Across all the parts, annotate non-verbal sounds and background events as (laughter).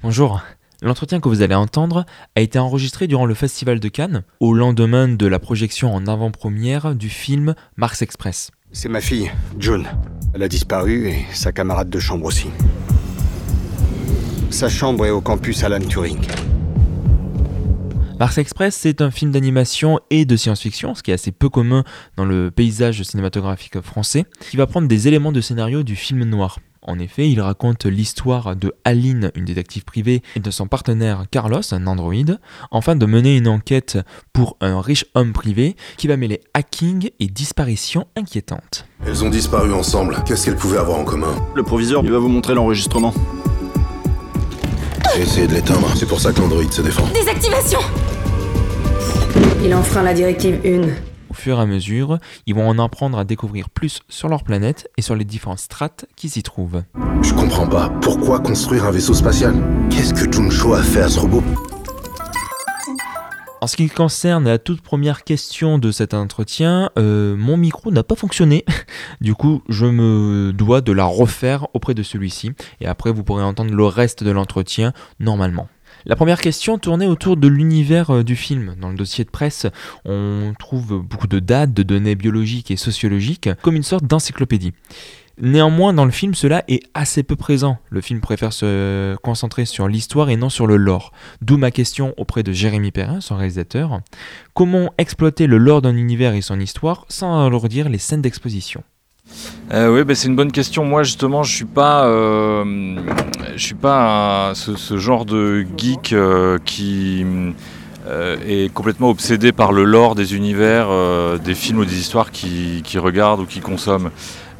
Bonjour. L'entretien que vous allez entendre a été enregistré durant le Festival de Cannes, au lendemain de la projection en avant-première du film Mars Express. C'est ma fille, June. Elle a disparu et sa camarade de chambre aussi. Sa chambre est au campus Alan Turing. Mars Express, c'est un film d'animation et de science-fiction, ce qui est assez peu commun dans le paysage cinématographique français, qui va prendre des éléments de scénario du film noir. En effet, il raconte l'histoire de Aline, une détective privée, et de son partenaire Carlos, un androïde, afin de mener une enquête pour un riche homme privé qui va mêler hacking et disparition inquiétante. Elles ont disparu ensemble. Qu'est-ce qu'elles pouvaient avoir en commun? Le proviseur, il va vous montrer l'enregistrement. J'ai essayé de l'éteindre. C'est pour ça que l'androïde se défend. Désactivation Il enfreint la directive 1. Au fur et à mesure, ils vont en apprendre à découvrir plus sur leur planète et sur les différentes strates qui s'y trouvent. Je comprends pas. Pourquoi construire un vaisseau spatial? Qu'est-ce que Juncho a fait à ce robot? En ce qui concerne la toute première question de cet entretien, euh, mon micro n'a pas fonctionné. (laughs) Du coup, je me dois de la refaire auprès de celui-ci. Et après, vous pourrez entendre le reste de l'entretien normalement. La première question tournait autour de l'univers euh, du film. Dans le dossier de presse, on trouve beaucoup de dates, de données biologiques et sociologiques, comme une sorte d'encyclopédie. Néanmoins, dans le film, cela est assez peu présent. Le film préfère se concentrer sur l'histoire et non sur le lore. D'où ma question auprès de Jérémy Perrin, son réalisateur. Comment exploiter le lore d'un univers et son histoire sans alourdir les scènes d'exposition? Euh, oui, bah, c'est une bonne question. Moi, justement, je suis pas, euh, suis pas ce, genre de geek euh, qui est complètement obsédé par le lore des univers, des films ou des histoires qu'il qui regarde ou qu'il consomme.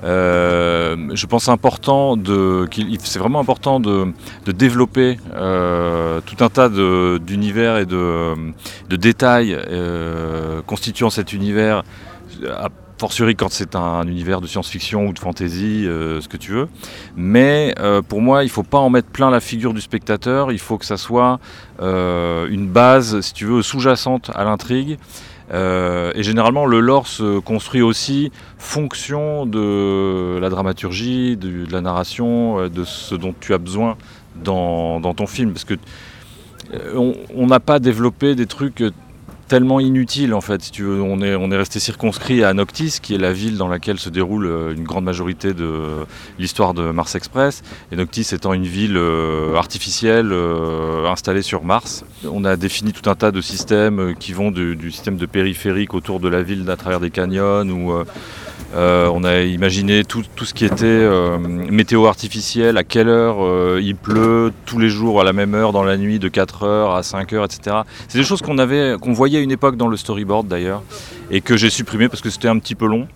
Je pense important de, c'est vraiment important de, développer tout un tas d'univers et de, détails constituant cet univers. Fortiori quand c'est un, univers de science-fiction ou de fantasy, euh, ce que tu veux. Mais euh, pour moi, il ne faut pas en mettre plein la figure du spectateur. Il faut que ça soit euh, une base, si tu veux, sous-jacente à l'intrigue. Et généralement, le lore se construit aussi fonction de la dramaturgie, de, la narration, de ce dont tu as besoin dans, dans ton film. Parce que on- n'a pas développé des trucs tellement inutiles en fait. Si tu veux, on est, on est resté circonscrit à Noctis, qui est la ville dans laquelle se déroule euh, une grande majorité de l'histoire de Mars Express. Et Noctis étant une ville euh, artificielle euh, installée sur Mars. On a défini tout un tas de systèmes qui vont du, du système de périphérique autour de la ville à travers des canyons ou euh, on a imaginé tout, ce qui était euh, météo artificielle, à quelle heure euh, il pleut, tous les jours à la même heure dans la nuit, de 4h à 5h, etc. C'est des choses qu'on avait, voyait à une époque dans le storyboard d'ailleurs, et que j'ai supprimé parce que c'était un petit peu long.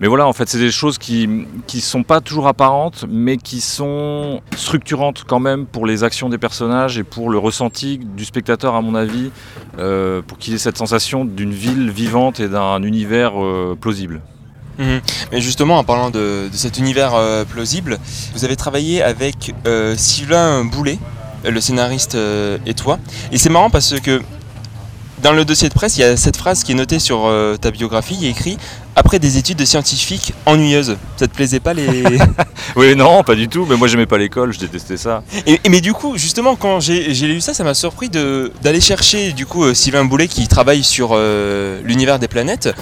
Mais voilà, en fait, c'est des choses qui ne sont pas toujours apparentes, mais qui sont structurantes quand même pour les actions des personnages et pour le ressenti du spectateur, à mon avis, pour qu'il ait cette sensation d'une ville vivante et d'un univers plausible. Mhm. Mais justement, en parlant de, de cet univers euh, plausible, vous avez travaillé avec euh, Sylvain Boulet, le scénariste euh, et toi. Et c'est marrant parce que dans le dossier de presse, il y a cette phrase qui est notée sur euh, ta biographie. Il y a écrit Après des études de scientifiques ennuyeuses. Ça te plaisait pas les. (laughs) Oui, non, pas du tout, mais moi j'aimais pas l'école, je détestais ça. et, et mais du coup, justement, quand j'ai lu ça, ça m'a surpris d'aller chercher du coup euh, Sylvain Boulet qui travaille sur euh, l'univers des planètes.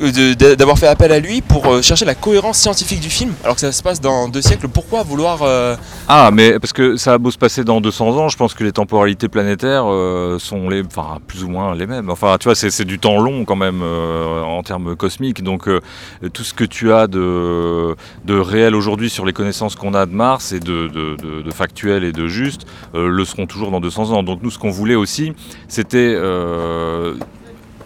Euh, d'avoir fait appel à lui pour euh, chercher la cohérence scientifique du film alors que ça se passe dans deux siècles pourquoi vouloir euh, Ah, mais parce que ça a beau se passer dans 200 ans, je pense que les temporalités planétaires sont les, enfin, plus ou moins les mêmes. Enfin, tu vois, c'est du temps long quand même en termes cosmiques. Donc, tout ce que tu as de, de réel aujourd'hui sur les connaissances qu'on a de Mars et de, de, de- de factuel et de juste le seront toujours dans 200 ans. Donc, nous, ce qu'on voulait aussi, c'était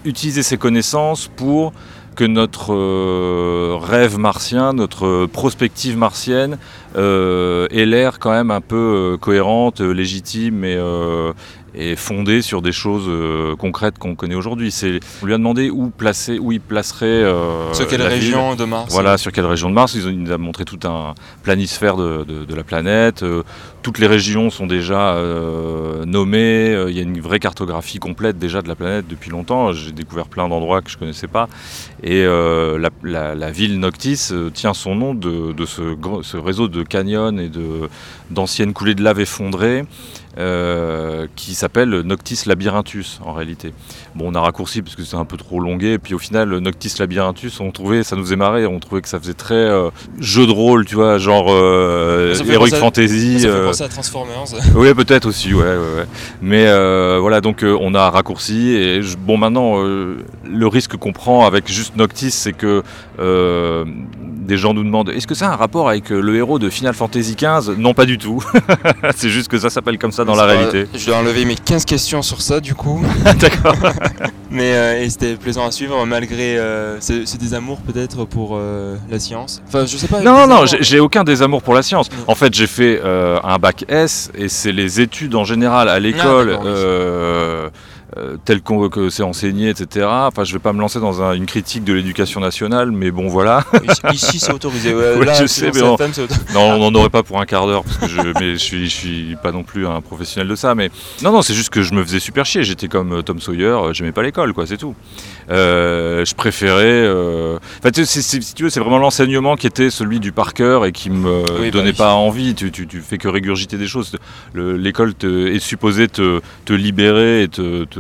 utiliser ces connaissances pour que notre euh, rêve martien, notre prospective martienne euh, ait l'air quand même un peu euh, cohérente, légitime et, et fondée sur des choses euh, concrètes qu'on connaît aujourd'hui. C'est- On lui a demandé où placer, où il placerait. euh, sur quelle ville. région de Mars Voilà, sur quelle région de Mars. Ils ont- Il nous a montré tout un planisphère de, de- de la planète. Euh, toutes les régions sont déjà nommées. Il y a une vraie cartographie complète déjà de la planète depuis longtemps. J'ai découvert plein d'endroits que je connaissais pas. Et la, la- la ville Noctis tient son nom de, de ce, ce réseau de canyons et de- d'anciennes coulées de lave effondrées euh, qui s'appelle Noctis Labyrinthus en réalité. Bon, on a raccourci parce que c'est un peu trop longué, et puis au final, Noctis Labyrinthus, on trouvait, ça nous faisait marrer, on trouvait que ça faisait très euh, jeu de rôle, tu vois, genre euh, Heroic à- Fantasy. Ça fait euh, penser à Transformers. (laughs) oui, peut-être aussi, ouais, ouais, ouais. Mais voilà, donc on a raccourci. Et je- bon, maintenant, le risque qu'on prend avec juste Noctis, c'est que euh, des gens nous demandent est-ce que ça a un rapport avec euh, le héros de Final Fantasy XV Non, pas du tout. (laughs) c'est juste que ça s'appelle comme ça dans la réalité. Je dois enlever mes 15 questions sur ça du coup. (laughs) D'accord. (laughs) Mais euh, c'était plaisant à suivre malgré. euh, c'est des amours peut-être pour la science? Enfin, je sais pas. Non, non, j'ai aucun désamour pour la science. En fait, j'ai fait un bac S et c'est les études en général à l'école. oui. Euh, tel qu'on que c'est enseigné, etc. Enfin, je vais pas me lancer dans un- une critique de l'éducation nationale, mais bon, voilà. Ici, c'est autorisé. Ouais, (laughs) Ouais, là, je sais, mais on- CFM, c'est auto- Non, on n'en aurait pas pour un quart d'heure parce que je, mais je suis, je suis pas non plus un professionnel de ça. Mais non, non, c'est juste que je me faisais super chier. J'étais comme euh, Tom Sawyer, euh, j'aimais pas l'école, quoi, c'est tout. Euh, je préférais. euh, Enfin, tu sais, si tu veux, c'est vraiment l'enseignement qui était celui du par cœur et qui me Oui, bah donnait oui. pas envie. Tu, tu, tu fais que régurgiter des choses. Le- L'école est supposée te, te libérer et te, te,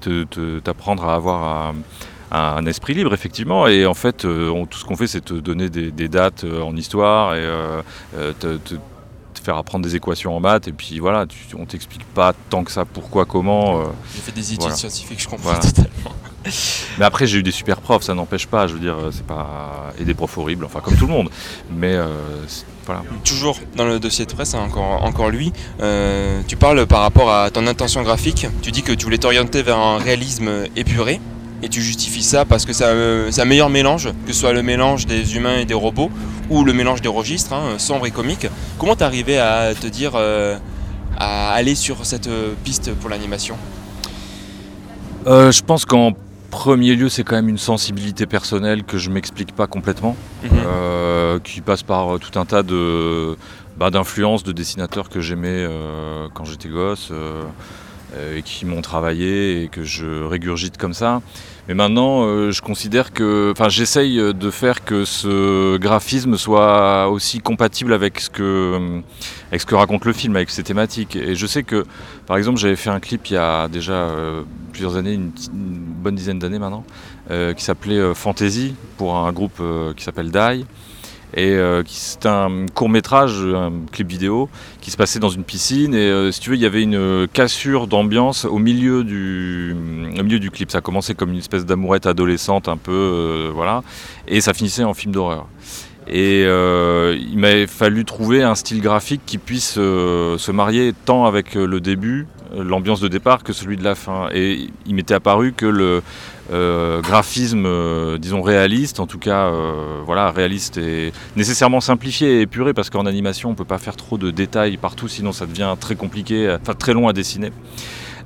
te- t'apprendre à avoir un, un esprit libre, effectivement. Et en fait, euh, on- tout ce qu'on fait, c'est te donner des, des dates euh, en histoire et euh, te, te- te faire apprendre des équations en maths. Et puis voilà, tu, on t'explique pas tant que ça pourquoi, comment. euh. J'ai fait des études Voilà. scientifiques, je comprends Voilà. totalement. Mais après, j'ai eu des super profs, ça n'empêche pas. Je veux dire, euh, c'est pas. Et des profs horribles, enfin, comme tout le monde. Mais euh, voilà. Toujours dans le dossier de presse, hein, encore, encore lui, euh, tu parles par rapport à ton intention graphique, tu dis que tu voulais t'orienter vers un réalisme épuré, et tu justifies ça parce que c'est un, c'est un meilleur mélange, que ce soit le mélange des humains et des robots, ou le mélange des registres, hein, sombre et comique. Comment t'es arrivé à te dire, euh, à aller sur cette euh, piste pour l'animation? Euh, je pense qu'en premier lieu, c'est quand même une sensibilité personnelle que je m'explique pas complètement. euh, qui passe par euh, tout un tas de bah, d'influences de dessinateurs que j'aimais euh, quand j'étais gosse euh, et qui m'ont travaillé et que je régurgite comme ça. Mais maintenant, je considère que, enfin, j'essaye de faire que ce graphisme soit aussi compatible avec ce que avec ce que raconte le film, avec ses thématiques. Et je sais que, par exemple, j'avais fait un clip il y a déjà plusieurs années, une, une bonne dizaine d'années maintenant, euh, qui s'appelait euh, Fantasy pour un groupe euh, qui s'appelle Die. Et c'est un court métrage, un clip vidéo, qui se passait dans une piscine. Et si tu veux, il y avait une cassure d'ambiance au milieu du, au milieu du clip. Ça commençait comme une espèce d'amourette adolescente, un peu, voilà, et ça finissait en film d'horreur. Et il m'avait fallu trouver un style graphique qui puisse se marier tant avec le début, l'ambiance de départ, que celui de la fin. Et il m'était apparu que le euh, graphisme, euh, disons réaliste, en tout cas, euh, voilà, réaliste et nécessairement simplifié et épuré, parce qu'en animation, on peut pas faire trop de détails partout, sinon ça devient très compliqué, enfin très long à dessiner.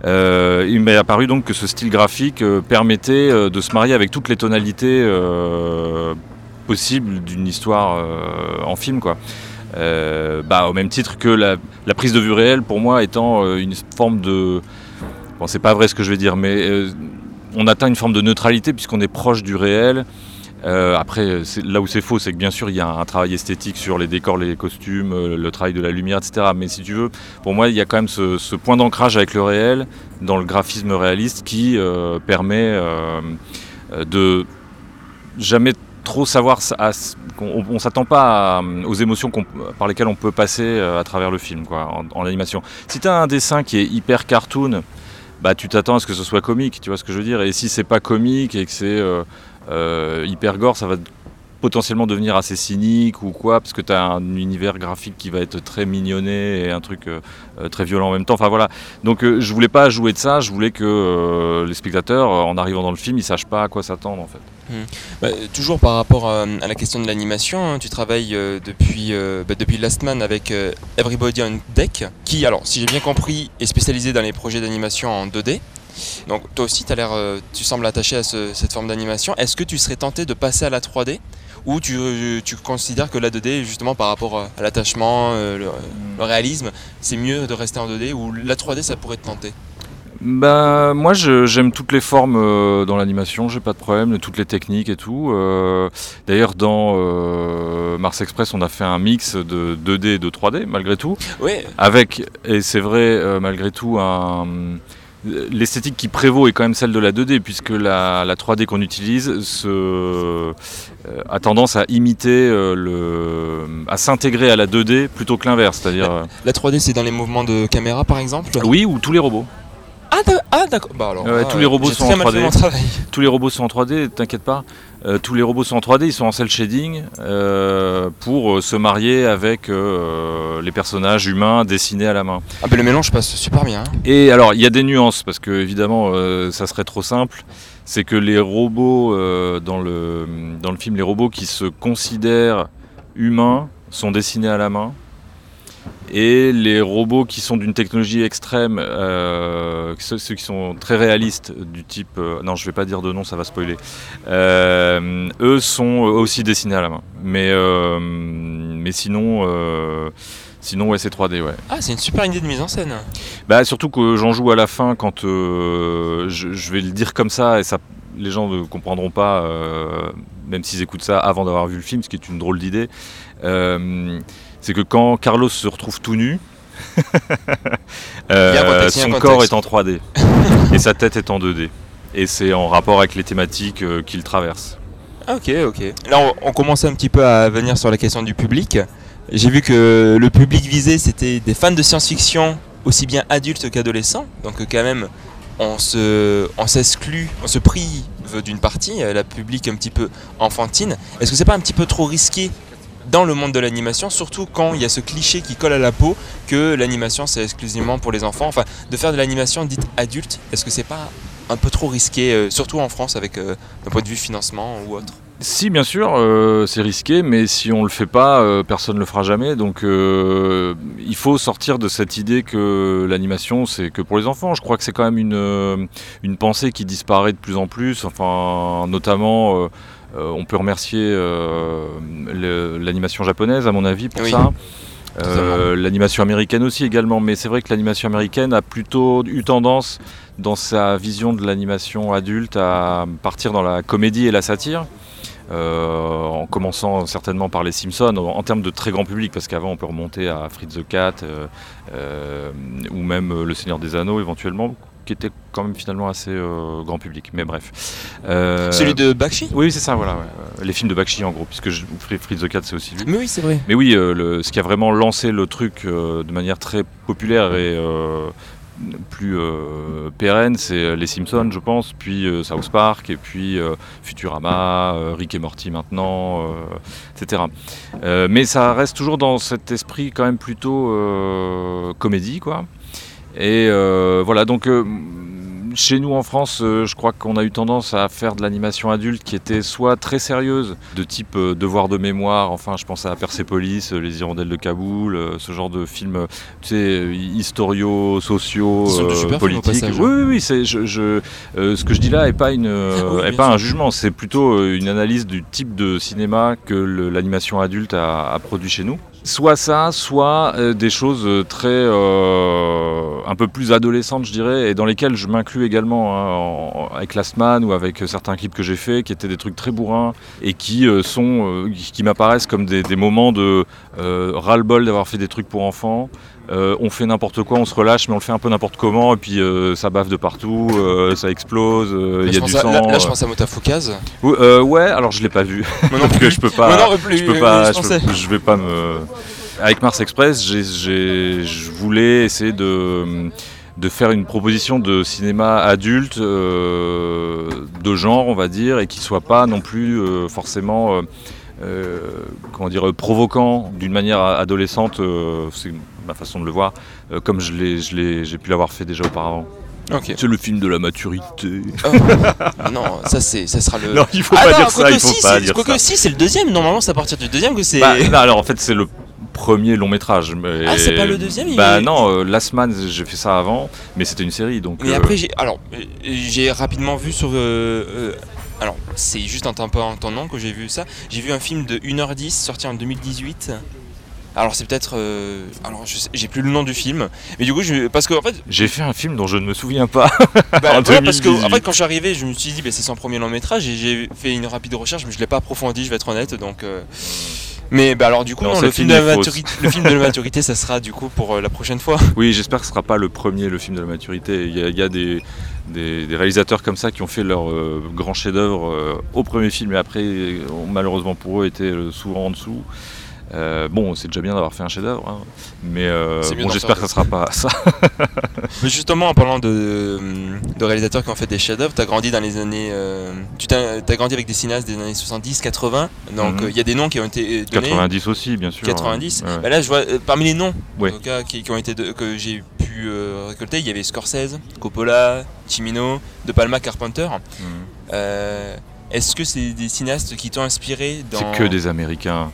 Il m'est apparu donc que ce style graphique permettait de se marier avec toutes les tonalités possibles d'une histoire en film, quoi. Euh, bah, au même titre que la, prise de vue réelle, pour moi, étant euh, une forme de. Bon, c'est pas vrai ce que je vais dire, mais euh, on atteint une forme de neutralité puisqu'on est proche du réel. Après, là où c'est faux, c'est que bien sûr, il y a un, travail esthétique sur les décors, les costumes, le travail de la lumière, etc. Mais si tu veux, pour moi, il y a quand même ce, point d'ancrage avec le réel, dans le graphisme réaliste, qui permet de jamais trop savoir qu'on on, s'attend pas à, aux émotions par lesquelles on peut passer euh, à travers le film quoi, en, animation. Si tu as un dessin qui est hyper cartoon, bah tu t'attends à ce que ce soit comique, tu vois ce que je veux dire? Et si c'est pas comique et que c'est euh, euh, hyper gore, ça va potentiellement devenir assez cynique ou quoi, parce que tu as un univers graphique qui va être très mignonné et un truc euh, euh, très violent en même temps. Enfin voilà. Donc euh, je voulais pas jouer de ça, je voulais que euh, les spectateurs, euh, en arrivant dans le film, ils sachent pas à quoi s'attendre en fait. Bah, toujours par rapport à la question de l'animation, hein, tu travailles euh, depuis, euh, bah, depuis Last Man avec euh, Everybody on Deck, qui, alors, si j'ai bien compris, est spécialisé dans les projets d'animation en 2D. Donc, toi aussi, as l'air, euh, tu sembles attaché à ce- cette forme d'animation. Est-ce que tu serais tenté de passer à la 3D ou tu, considères que la 2D, justement par rapport à l'attachement, le, le réalisme, c'est mieux de rester en 2D ou la 3D, ça pourrait te tenter? Bah, moi, j'aime toutes les formes euh, dans l'animation, j'ai pas de problème, toutes les techniques et tout. Euh, D'ailleurs, dans euh, Mars Express, on a fait un mix de 2D et de 3D, malgré tout. Oui, Avec, et c'est vrai, malgré tout, un. L'esthétique qui prévaut est quand même celle de la 2D, puisque la, la 3D qu'on utilise se, a tendance à imiter, le, à s'intégrer à la 2D plutôt que l'inverse. C'est-à-dire, euh, la 3D c'est dans les mouvements de caméra par exemple? Oui, ou tous les robots. Ah, ah, d'accord. Bah alors, Ouais, là, tous les robots sont en mal fait 3D. mon travail. Tous les robots sont en 3D, t'inquiète pas. Euh, tous les robots sont en 3D, ils sont en cel shading euh, pour euh, se marier avec euh, les personnages humains dessinés à la main. Ah, bah le mélange passe super bien. hein. Et alors, il y a des nuances parce que évidemment, euh, ça serait trop simple. C'est que les robots euh, dans le dans le film, les robots qui se considèrent humains sont dessinés à la main. Et les robots qui sont d'une technologie extrême, euh, ceux, ceux qui sont très réalistes, du type... euh, non, je vais pas dire de nom, ça va spoiler. Euh, eux sont aussi dessinés à la main. Mais, mais sinon, sinon ouais, c'est 3D, ouais. Ah, c'est une super idée de mise en scène. Bah, surtout que j'en joue à la fin quand euh, je, je vais le dire comme ça et ça, les gens ne comprendront pas, euh, même s'ils écoutent ça avant d'avoir vu le film, ce qui est une drôle d'idée. Euh, c'est que quand Carlos se retrouve tout nu, (laughs) euh, son corps est en 3D et sa tête est en 2D. Et c'est en rapport avec les thématiques euh, qu'il traverse. Ah, ok, ok. Là, on, on commençait un petit peu à venir sur la question du public. J'ai vu que le public visé, c'était des fans de science-fiction, aussi bien adultes qu'adolescents. Donc, quand même, on se, on s'exclut, on se prive d'une partie, euh, la public un petit peu enfantine. Est-ce que c'est pas un petit peu trop risqué dans le monde de l'animation, surtout quand il y a ce cliché qui colle à la peau que l'animation c'est exclusivement pour les enfants. Enfin, de faire de l'animation dite adulte, est-ce que c'est pas un peu trop risqué, euh, surtout en France avec euh, d'un point de vue financement ou autre? Si, bien sûr, euh, c'est risqué, mais si on le fait pas, euh, personne ne le fera jamais. Donc, il faut sortir de cette idée que l'animation, c'est que pour les enfants. Je crois que c'est quand même une, une pensée qui disparaît de plus en plus. Enfin, notamment, on peut remercier euh, l'animation japonaise, à mon avis, pour Oui. ça. Euh, l'animation américaine aussi également, mais c'est vrai que l'animation américaine a plutôt eu tendance dans sa vision de l'animation adulte à partir dans la comédie et la satire. Euh, en commençant certainement par les Simpsons en, en termes de très grand public parce qu'avant on peut remonter à Fritz the Cat euh, euh, ou même euh, Le Seigneur des Anneaux éventuellement qui était quand même finalement assez euh, grand public mais bref Euh, Celui de Bakshi? Oui c'est ça voilà ouais. Euh, les films de Bakshi en gros puisque je, Fri- Fritz the Cat c'est aussi lui Mais oui, c'est vrai. mais oui, euh, le- ce qui a vraiment lancé le truc de manière très populaire et plus pérenne, c'est les Simpsons, je pense, puis South Park, et puis Futurama, Rick et Morty maintenant, etc. Mais ça reste toujours dans cet esprit quand même plutôt comédie, quoi. Et euh, voilà, donc euh, chez nous en France, euh, je crois qu'on a eu tendance à faire de l'animation adulte qui était soit très sérieuse, de type devoir de mémoire, enfin je pense à Persepolis, Les Hirondelles de Kaboul, ce genre de films, tu sais, historiaux, sociaux, euh, politiques. oui, hein. oui, oui, c'est, je, je- euh, ce que je dis là n'est pas, une, (laughs) Oui, est pas sûr. un jugement, c'est plutôt une analyse du type de cinéma que l'animation adulte a, a produit chez nous. Soit ça, soit euh, des choses euh, très euh, un peu plus adolescentes, je dirais, et dans lesquelles je m'inclus également hein, avec Last Man ou avec certains clips que j'ai faits, qui étaient des trucs très bourrins et qui sont, qui, m'apparaissent comme des, des moments de ras-le-bol d'avoir fait des trucs pour enfants. Euh, on fait n'importe quoi, on se relâche, mais on le fait un peu n'importe comment, et puis euh, ça bave de partout, euh, ça explose, il y Là, je a pense du à- là, là, je pense à Motafoukaz. Ouais, alors je l'ai pas vu. Moi non (laughs) Parce que je peux pas. Moi non plus, je peux pas. je peux- je vais pas me. Avec Mars Express, je voulais essayer de de faire une proposition de cinéma adulte de genre, on va dire, et qui soit pas non plus forcément. euh, comment dire, provoquant d'une manière adolescente, euh, c'est ma façon de le voir, euh, comme je l'ai- je l'ai- j'ai pu l'avoir fait déjà auparavant. Ok. C'est le film de la maturité. (laughs) non, ça c'est, ça sera le. Non, il faut Ah pas non, dire ça, il faut si, pas c'est- dire quoique ça. si, c'est le deuxième. Normalement, c'est à partir du deuxième que c'est. Bah, non, alors en fait c'est le premier long métrage. Mais... Ah, c'est pas le deuxième, Bah est- non, euh, Last Man j'ai fait ça avant, mais c'était une série donc. Mais euh, après, j'ai, alors, euh, j'ai rapidement vu sur. euh, euh, alors, c'est juste un temps, un temps que j'ai vu ça. J'ai vu un film de 1h10 sorti en 2018. Alors c'est peut-être, euh, alors j'ai plus le nom du film, mais du coup je, parce que en fait, J'ai fait un film dont je ne me souviens pas. (laughs) bah, En voilà, parce que en 2018. fait quand je suis arrivé, je me suis dit bah, c'est son premier long métrage et j'ai fait une rapide recherche, mais je l'ai pas approfondi, je vais être honnête, donc. euh, Mais bah alors du coup Non, non, le film de la maturité, le film de la maturité, ça sera du coup pour euh, la prochaine fois. (laughs) Oui, j'espère que ce sera pas le premier, le film de la maturité. Il y a, il y a des, des- des réalisateurs comme ça qui ont fait leur euh, grand chef-d'œuvre euh, au premier film et après, ont malheureusement pour eux, été euh, souvent en dessous. Euh, bon, c'est déjà bien d'avoir fait un chef-d'œuvre, hein. mais euh, bon, j'espère que ça sera pas ça. (laughs) Mais justement, en parlant de, de réalisateurs qui ont fait des chefs-d'œuvre, t'as grandi dans les années. euh, tu t'as as grandi avec des cinéastes des années 70, 80. Donc Mhm. euh, il y a des noms qui ont été donnés. 90 aussi, bien sûr. 90. Ouais. Bah là, je vois euh, parmi les noms Ouais. en tout cas, qui, qui ont été de- que j'ai pu euh, récolter, il y avait Scorsese, Coppola, Cimino, De Palma, Carpenter. Mhm. Euh, Est-ce que c'est des cinéastes qui t'ont inspiré dans C'est que des Américains.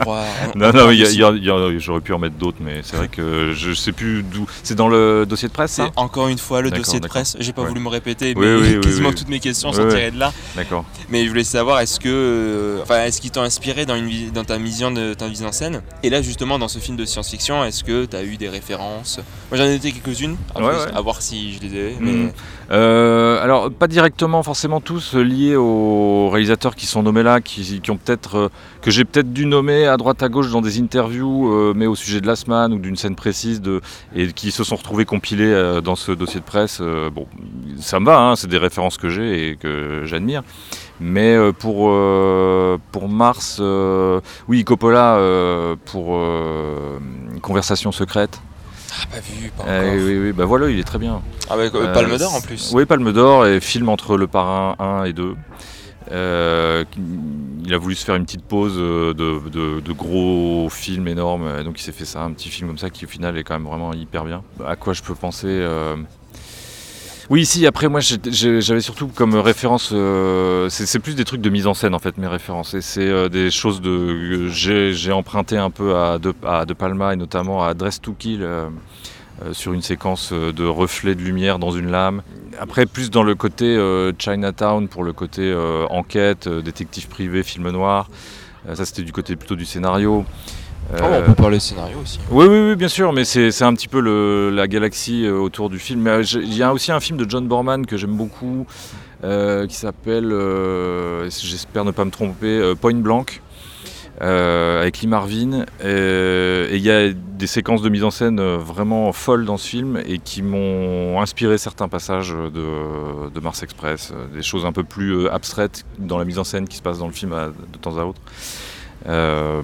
Droit. on- (laughs) Non, on non, j'aurais pu en mettre d'autres, mais c'est vrai que je sais plus d'où. C'est dans le dossier de presse, ça encore une fois le dossier de presse. J'ai pas Ouais. voulu me répéter, mais oui, oui, quasiment oui. toutes mes questions sont tirées de là. D'accord. Mais je voulais savoir, est-ce que, euh, enfin, est-ce qu'ils t'ont inspiré dans, une, vis- dans ta vision de ta mise en scène? Et là, justement, dans ce film de science-fiction, est-ce que tu as eu des références? Moi, j'en ai noté quelques-unes, Ouais, ouais. à voir si je les ai. Mais... Mhm. Euh, alors, pas directement forcément tous liés aux réalisateurs qui sont nommés là, qui, qui ont peut-être, euh, que j'ai peut-être dû nommer à droite à gauche dans des interviews, euh, mais au sujet de la semaine ou d'une scène précise, de, et qui se sont retrouvés compilés euh, dans ce dossier de presse. euh, bon, ça me va, hein, c'est des références que j'ai et que j'admire. Mais pour, pour Mars, oui, Coppola pour Conversation secrète. Ah, pas vu, pas Euh, encore. oui, oui, bah voilà, il est très bien. Ah, bah, Palme d'Or en plus. Oui, Palme d'Or et film entre Le Parrain 1 et 2. Euh, il a voulu se faire une petite pause euh, de, gros films énormes, donc il s'est fait ça, un petit film comme ça qui au final est quand même vraiment hyper bien. À quoi je peux penser euh, Oui, si, après moi j'avais surtout comme référence, c'est plus des trucs de mise en scène en fait, mes références, et c'est des choses de. J'ai emprunté un peu à De, à de Palma et notamment à Dress to Kill. Euh, sur une séquence euh, de reflets de lumière dans une lame. Après, plus dans le côté euh, Chinatown, pour le côté enquête, détective privé, film noir. Ça, c'était du côté plutôt du scénario. Oh, Euh, on peut parler scénario aussi. oui, oui, oui, bien sûr, mais c'est un petit peu le- la galaxie autour du film. Il y a aussi un film de John Borman que j'aime beaucoup, euh, qui s'appelle, euh, j'espère ne pas me tromper, Point Blank. Euh, avec Lee Marvin Euh, et il y a des séquences de mise en scène euh, vraiment folles dans ce film et qui m'ont inspiré certains passages de, de Mars Express, des choses un peu plus abstraites dans la mise en scène qui se passe dans le film à- de temps à autre. Euh,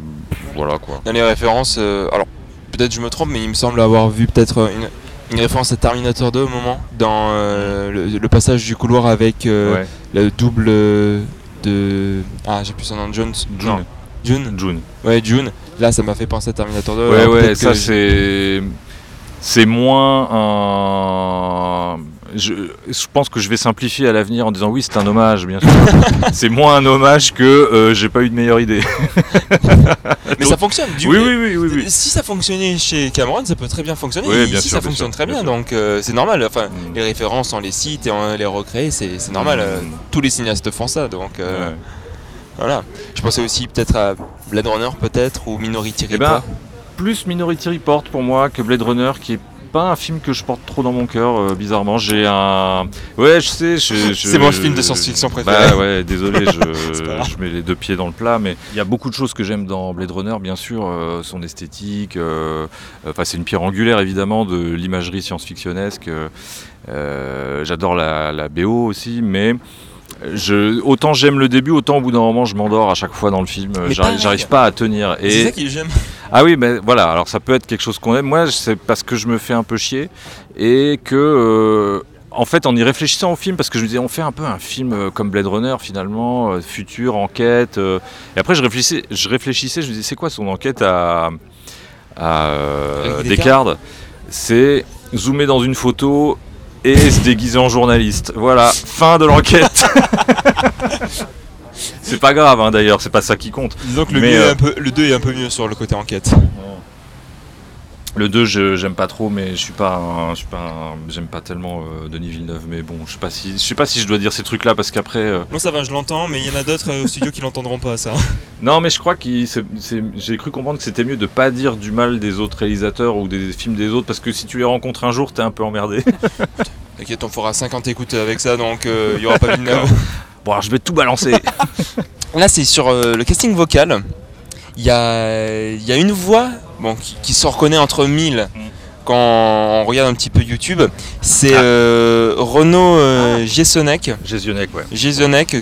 voilà quoi. Dans les références, euh, alors peut-être je me trompe, mais il me semble avoir vu peut-être une, une référence à Terminator 2 au moment, dans euh, le, le passage du couloir avec Ouais. le double de. Ah, j'ai plus son nom, Jones. June. Non, June. June. Ouais, June. Là, ça m'a fait penser à Terminator 2. Ouais, ouais, ça c'est. C'est moins un. Je, je pense que je vais simplifier à l'avenir en disant oui, c'est un hommage, bien sûr. (laughs) c'est moins un hommage que euh, j'ai pas eu de meilleure idée. (laughs) Mais ça fonctionne. Du Oui, oui, oui, oui, oui. Si ça fonctionnait chez Cameron, ça peut très bien fonctionner. Oui, bien Ici, sûr, ça bien fonctionne sûr, très bien donc euh, c'est normal. Enfin, Mm. les références, on les cite et on les recrée, c'est normal. Mm. euh, tous les cinéastes font ça, donc euh, Ouais. Voilà. Je pensais aussi peut-être à Blade Runner, peut-être, ou Minority Eh Report. ben, plus Minority Report pour moi que Blade Runner, qui est pas un film que je porte trop dans mon cœur, euh, bizarrement. J'ai un. Ouais, je sais. je- je- C'est mon film de science-fiction préféré. Bah ouais, désolé, (laughs) je, mets les deux pieds dans le plat, mais il y a beaucoup de choses que j'aime dans Blade Runner, bien sûr, euh, son esthétique. euh, Enfin, c'est une pierre angulaire évidemment de l'imagerie science-fictionnesque. J'adore la, la BO aussi, mais. Je, autant j'aime le début, autant au bout d'un moment je m'endors à chaque fois dans le film. J'arrive pas à tenir. C'est ça que j'aime. ah oui, mais voilà, alors ça peut être quelque chose qu'on aime. Moi, c'est parce que je me fais un peu chier et que, euh, en fait, en y réfléchissant au film, parce que je me disais, on fait un peu un film euh, comme Blade Runner finalement, euh, futur, enquête. euh, et après, je réfléchissais, je réfléchissais, je me disais, c'est quoi son enquête à, euh, Descartes? C'est zoomer dans une photo et se déguiser en journaliste. Voilà, fin de l'enquête. (laughs) c'est pas grave hein, d'ailleurs, c'est pas ça qui compte. Disons que le, Mais, mieux est euh, un peu, le 2 est un peu mieux sur le côté enquête. Le 2, je- j'aime pas trop, mais je suis pas, un- je suis pas, j'aime pas tellement euh, Denis Villeneuve. Mais bon, je sais pas si, je sais pas si je dois dire ces trucs-là parce qu'après, euh, Non, ça va, je l'entends, mais il y en a d'autres euh, au studio qui l'entendront pas, ça. (laughs) non, mais je crois c'est- j'ai cru comprendre que c'était mieux de pas dire du mal des autres réalisateurs ou des films des autres parce que si tu les rencontres un jour, t'es un peu emmerdé. (laughs) T'inquiète, on fera 50 écoutes avec ça, donc il y aura pas Villeneuve. bon, alors je vais tout balancer. (laughs) Là, c'est sur le casting vocal. Il y a, il y a une voix bon, qui, qui se reconnaît entre mille Mm. quand on regarde un petit peu YouTube. C'est Ah. euh, Renaud euh, Jésionec, ouais.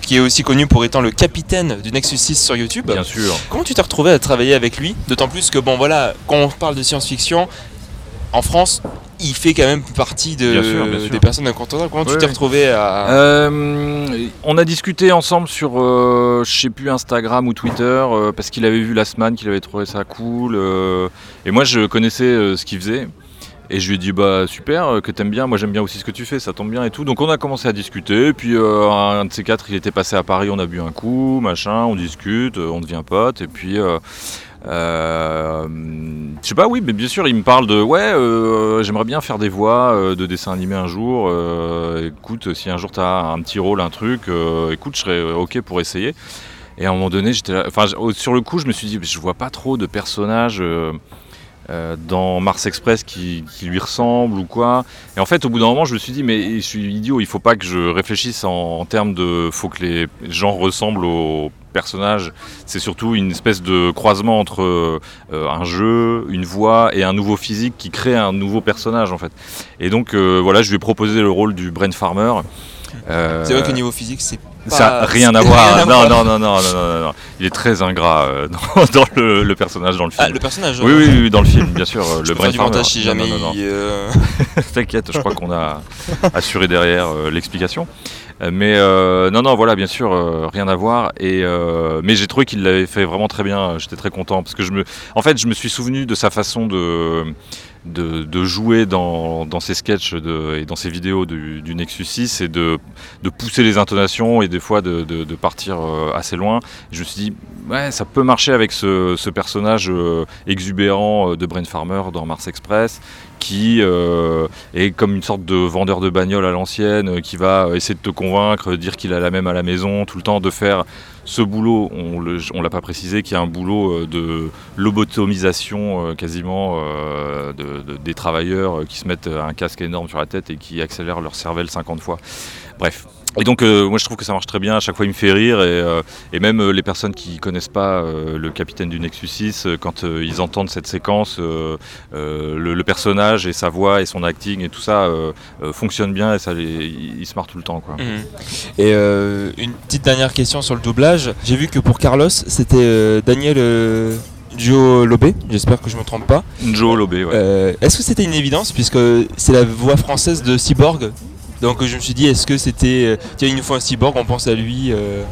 Qui est aussi connu pour étant le capitaine du Nexus 6 sur YouTube. Bien sûr. Comment tu t'es retrouvé à travailler avec lui? D'autant plus que, bon, voilà, quand on parle de science-fiction, en France, il fait quand même partie de, Bien sûr, bien sûr. des personnes incontournables. Comment tu t'es retrouvé à. Euh, on a discuté ensemble sur, euh, je sais plus, Instagram ou Twitter, euh, parce qu'il avait vu Last Man, qu'il avait trouvé ça cool. euh, et moi, je connaissais euh, ce qu'il faisait. Et je lui ai dit, bah super, euh, que t'aimes bien, moi j'aime bien aussi ce que tu fais, ça tombe bien et tout. Donc on a commencé à discuter, puis euh, un de ces quatre, il était passé à Paris, on a bu un coup, machin, on discute, on devient pote, et puis... euh, je sais pas, oui, mais bien sûr, il me parle de ouais, euh, j'aimerais bien faire des voix euh, de dessins animés un jour. écoute, si un jour tu as un petit rôle, un truc, écoute, je serais ok pour essayer. Et à un moment donné, j'étais enfin, sur le coup, je me suis dit, je vois pas trop de personnages euh, dans Mars Express qui, qui lui ressemblent ou quoi. Et en fait, au bout d'un moment, je me suis dit, mais je suis idiot, il faut pas que je réfléchisse en, en termes de, faut que les gens ressemblent aux personnages. C'est surtout une espèce de croisement entre euh, un jeu, une voix et un nouveau physique qui crée un nouveau personnage en fait. Et donc euh, voilà, je lui ai proposé le rôle du Brain Farmer. C'est vrai qu'au niveau physique, c'est ça rien à voir. non, non, non, non, non, non, non, non. Il est très ingrat euh, (laughs) dans, le, personnage dans le film. Ah, le personnage Oui, oui, oui, dans le film, bien sûr. euh, le peux faire Brain du Farmer. montage si jamais euh, (laughs) T'inquiète, je crois qu'on a (laughs) assuré derrière l'explication. Euh, Mais euh, non, non, voilà, bien sûr, euh, rien à voir. Et mais j'ai trouvé qu'il l'avait fait vraiment très bien. J'étais très content parce que je me, en fait, je me suis souvenu de sa façon de de, jouer dans, dans ses sketchs et dans ses vidéos du, Nexus 6 et de, de pousser les intonations et des fois de, partir assez loin. Je me suis dit, ouais, ça peut marcher avec ce, personnage exubérant de Brain Farmer dans Mars Express qui euh, est comme une sorte de vendeur de bagnole à l'ancienne euh, qui va essayer de te convaincre, dire qu'il a la même à la maison, tout le temps de faire ce boulot, on on l'a pas précisé, qui est un boulot euh, de lobotomisation quasiment de- de- des travailleurs qui se mettent un casque énorme sur la tête et qui accélèrent leur cervelle 50 fois. Bref. Et donc euh, moi je trouve que ça marche très bien, à chaque fois il me fait rire et, euh, et même euh, les personnes qui connaissent pas euh, le capitaine du Nexus 6, euh, quand euh, ils entendent cette séquence, euh, euh, le, le personnage et sa voix et son acting et tout ça euh, euh, fonctionne bien et ça les, ils, ils se marrent tout le temps quoi. Mhm. Et euh, une petite dernière question sur le doublage. J'ai vu que pour Carlos, c'était euh, Daniel euh, Gio Lobé, j'espère que je me trompe pas. Joe Lobé, ouais. Euh, est-ce que c'était une évidence puisque c'est la voix française de Cyborg? Donc je me suis dit, est-ce que c'était... euh, Tiens, une fois un cyborg, on pense à lui. euh,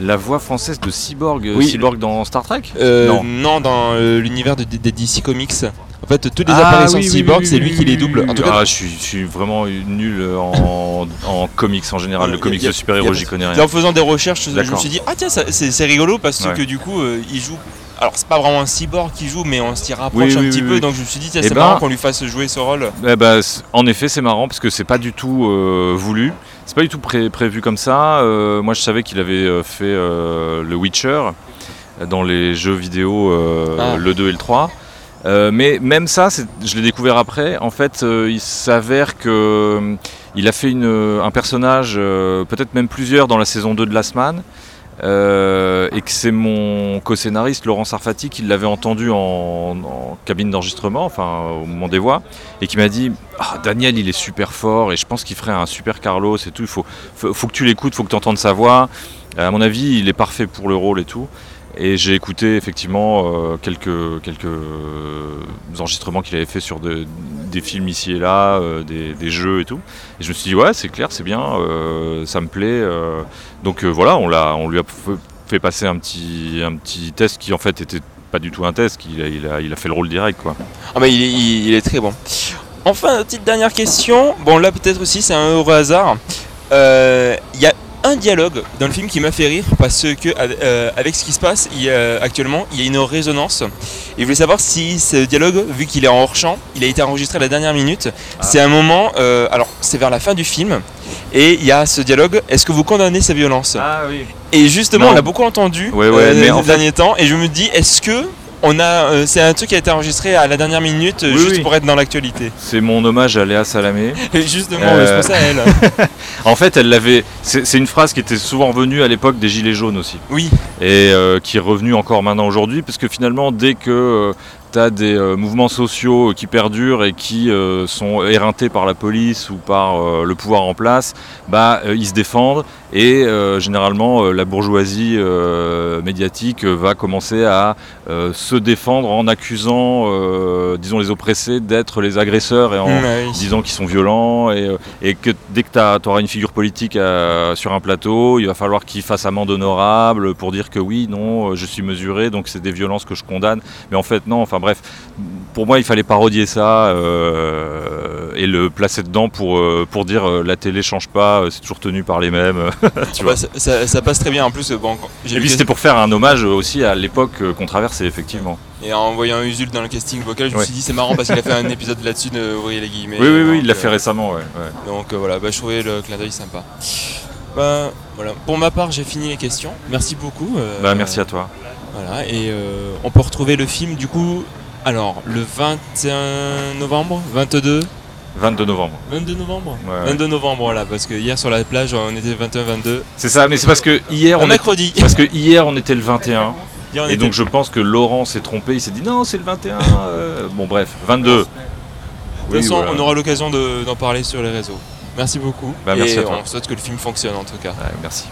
La voix française de Cyborg, euh, Oui. Cyborg dans Star Trek? Euh, Non. non. dans euh, l'univers de- des DC Comics. En fait, toutes les Ah, apparitions oui, de Cyborg, oui, c'est lui qui les double. En tout cas, Ah, je, suis, je suis vraiment nul en, en comics en général. Le comics a- de super-héros, j'y connais rien. en faisant des recherches, je me suis dit, ah tiens, c'est c'est rigolo parce Ouais. que du coup, euh, il joue. Alors, c'est pas vraiment un cyborg qui joue, mais on s'y rapproche Oui, un oui, petit oui, peu. Donc, je me suis dit, Eh c'est ben- marrant qu'on lui fasse jouer ce rôle. Eh ben, c- en effet, c'est marrant parce que c'est pas du tout euh, voulu. C'est pas du tout pré- prévu comme ça. Euh, moi, je savais qu'il avait euh, fait euh, le Witcher dans les jeux vidéo, Ah. le 2 et le 3. Euh, mais même ça, je l'ai découvert après. En fait, il s'avère que il a fait une, un personnage, peut-être même plusieurs, dans la saison 2 de Last Man. Euh, et que c'est mon co-scénariste Laurent Sarfati qui l'avait entendu en, cabine d'enregistrement, enfin au moment des voix, et qui m'a dit ah, Daniel il est super fort et je pense qu'il ferait un super Carlos et tout, il faut que tu l'écoutes, faut que tu entendes sa voix. À mon avis, il est parfait pour le rôle et tout. Et j'ai écouté effectivement euh, quelques, quelques enregistrements qu'il avait fait sur de- des films ici et là, euh, des, jeux et tout. Et je me suis dit, ouais, c'est clair, c'est bien, euh, ça me plaît. donc voilà, on, l'a, on lui a fait passer un petit, un petit test qui en fait était pas du tout un test, qu'il a, il, a, il a fait le rôle direct. quoi. Ah, mais il est, il, il très bon. Enfin, petite dernière question. Bon, là, peut-être aussi, c'est un heureux hasard. Il y a un dialogue dans le film qui m'a fait rire parce que euh, avec ce qui se passe il a- actuellement, il y a une résonance. Et je voulais savoir si ce dialogue, vu qu'il est en hors champ, il a été enregistré à la dernière minute. C'est un moment, euh, alors c'est vers la fin du film, et il y a ce dialogue. Est-ce que vous condamnez sa violence? Ah oui. Et justement, Non. on l'a beaucoup entendu Ouais, ouais, euh, mais ces en fait- derniers temps, et je me dis, est-ce que on a, euh, c'est un truc qui a été enregistré à la dernière minute, euh, Oui, juste oui. pour être dans l'actualité. C'est mon hommage à Léa Salamé. (laughs) Et justement, Euh, je pense à elle. En fait, elle l'avait. C'est une phrase qui était souvent revenue à l'époque des Gilets jaunes aussi. Oui. et euh, qui est revenu encore maintenant aujourd'hui, parce que finalement, dès que tu as des euh, mouvements sociaux qui perdurent et qui euh, sont éreintés par la police ou par euh, le pouvoir en place, bah, ils se défendent et généralement la bourgeoisie médiatique va commencer à se défendre en accusant, disons, les oppressés d'être les agresseurs et en, Mm, oui. disant qu'ils sont violents et, et que dès que tu auras une figure politique sur un plateau, il va falloir qu'il fasse amende honorable pour dire que oui, non, je suis mesuré, donc c'est des violences que je condamne. Mais en fait, non, enfin bref, pour moi, il fallait parodier ça euh, et le placer dedans pour, euh, pour dire euh, la télé change pas, c'est toujours tenu par les mêmes. (laughs) tu vois. Ça, ça- ça passe très bien en plus. Bon, j'ai Et vu c'était pour faire un hommage aussi à l'époque qu'on traversait, effectivement. et en voyant Usul dans le casting vocal, je me suis dit c'est marrant parce qu'il a fait un épisode là-dessus de Ouvrier les guillemets. Oui, oui, Donc, oui, il l'a fait récemment, ouais. ouais. Donc euh, voilà, bah, je trouvais le clin d'œil sympa. Bah, voilà. Pour ma part, j'ai fini les questions. Merci beaucoup. euh, Bah, merci à toi. Voilà, et euh, on peut retrouver le film du coup. Alors, le 21 novembre 22 22 novembre. 22 novembre? Ouais, ouais. 22 novembre, voilà, parce que hier sur la plage, on était 21-22. C'est ça, mais c'est parce que hier Un on, est- mercredi parce que hier on était le 21. (laughs) Hier, on Et était- donc je pense que Laurent s'est trompé, il s'est dit non c'est le 21. euh, Bon bref, 22. De toute façon, on aura l'occasion de- d'en parler sur les réseaux. Merci beaucoup. Bah, merci et à toi. on souhaite que le film fonctionne en tout cas. Ouais, merci.